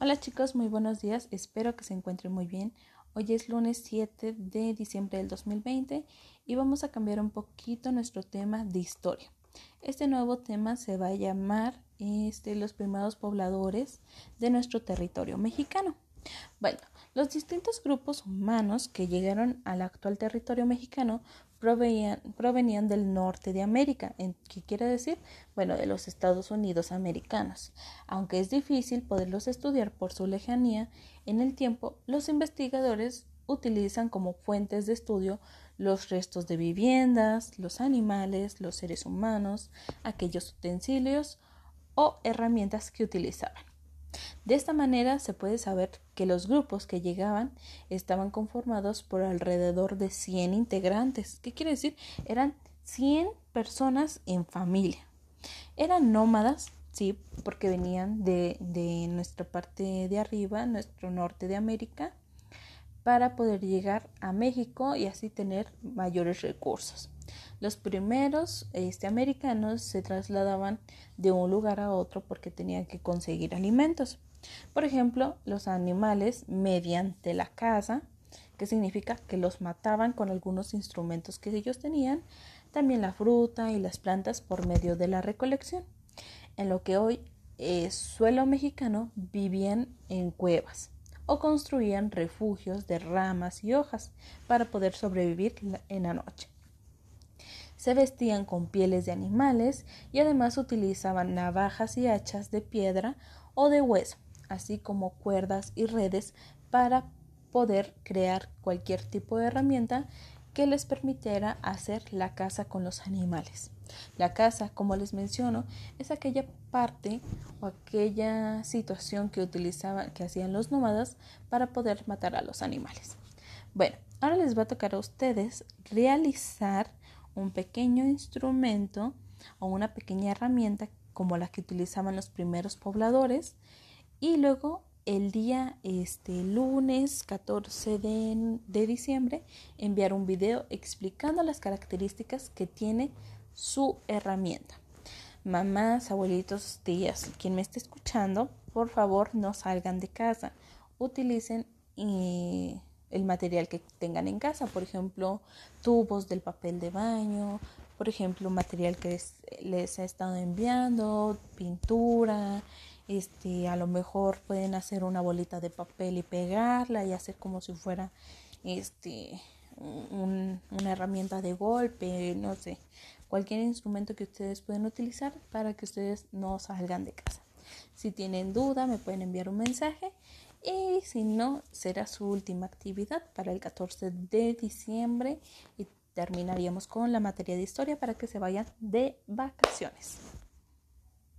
Hola chicos, muy buenos días, espero que se encuentren muy bien. Hoy es lunes 7 de diciembre del 2020 y vamos a cambiar un poquito nuestro tema de historia. Este nuevo tema se va a llamar este, los primeros pobladores de nuestro territorio mexicano. Bueno, los distintos grupos humanos que llegaron al actual territorio mexicano provenían del norte de América, ¿qué quiere decir? Bueno, de los Estados Unidos americanos. Aunque es difícil poderlos estudiar por su lejanía en el tiempo, los investigadores utilizan como fuentes de estudio los restos de viviendas, los animales, los seres humanos, aquellos utensilios o herramientas que utilizaban. De esta manera se puede saber que los grupos que llegaban estaban conformados por alrededor de 100 integrantes. ¿Qué quiere decir? Eran 100 personas en familia. Eran nómadas, sí, porque venían de, de nuestra parte de arriba, nuestro norte de América, para poder llegar a México y así tener mayores recursos. Los primeros este, americanos se trasladaban de un lugar a otro porque tenían que conseguir alimentos. Por ejemplo, los animales mediante la caza, que significa que los mataban con algunos instrumentos que ellos tenían, también la fruta y las plantas por medio de la recolección. En lo que hoy es suelo mexicano vivían en cuevas o construían refugios de ramas y hojas para poder sobrevivir en la noche. Se vestían con pieles de animales y además utilizaban navajas y hachas de piedra o de hueso, así como cuerdas y redes para poder crear cualquier tipo de herramienta que les permitiera hacer la caza con los animales. La caza, como les menciono, es aquella parte o aquella situación que utilizaban, que hacían los nómadas para poder matar a los animales. Bueno, ahora les va a tocar a ustedes realizar un pequeño instrumento o una pequeña herramienta como la que utilizaban los primeros pobladores y luego el día este lunes 14 de, de, diciembre enviar un video explicando las características que tiene su herramienta. Mamás, abuelitos, tías, quien me esté escuchando, por favor no salgan de casa. Utilicen eh, el material que tengan en casa, por ejemplo, tubos del papel de baño, por ejemplo, material que les, les he estado enviando, pintura, este, a lo mejor pueden hacer una bolita de papel y pegarla y hacer como si fuera este una herramienta de golpe, no sé, cualquier instrumento que ustedes pueden utilizar para que ustedes no salgan de casa. Si tienen duda, me pueden enviar un mensaje y si no, será su última actividad para el 14 de diciembre y terminaríamos con la materia de historia para que se vayan de vacaciones.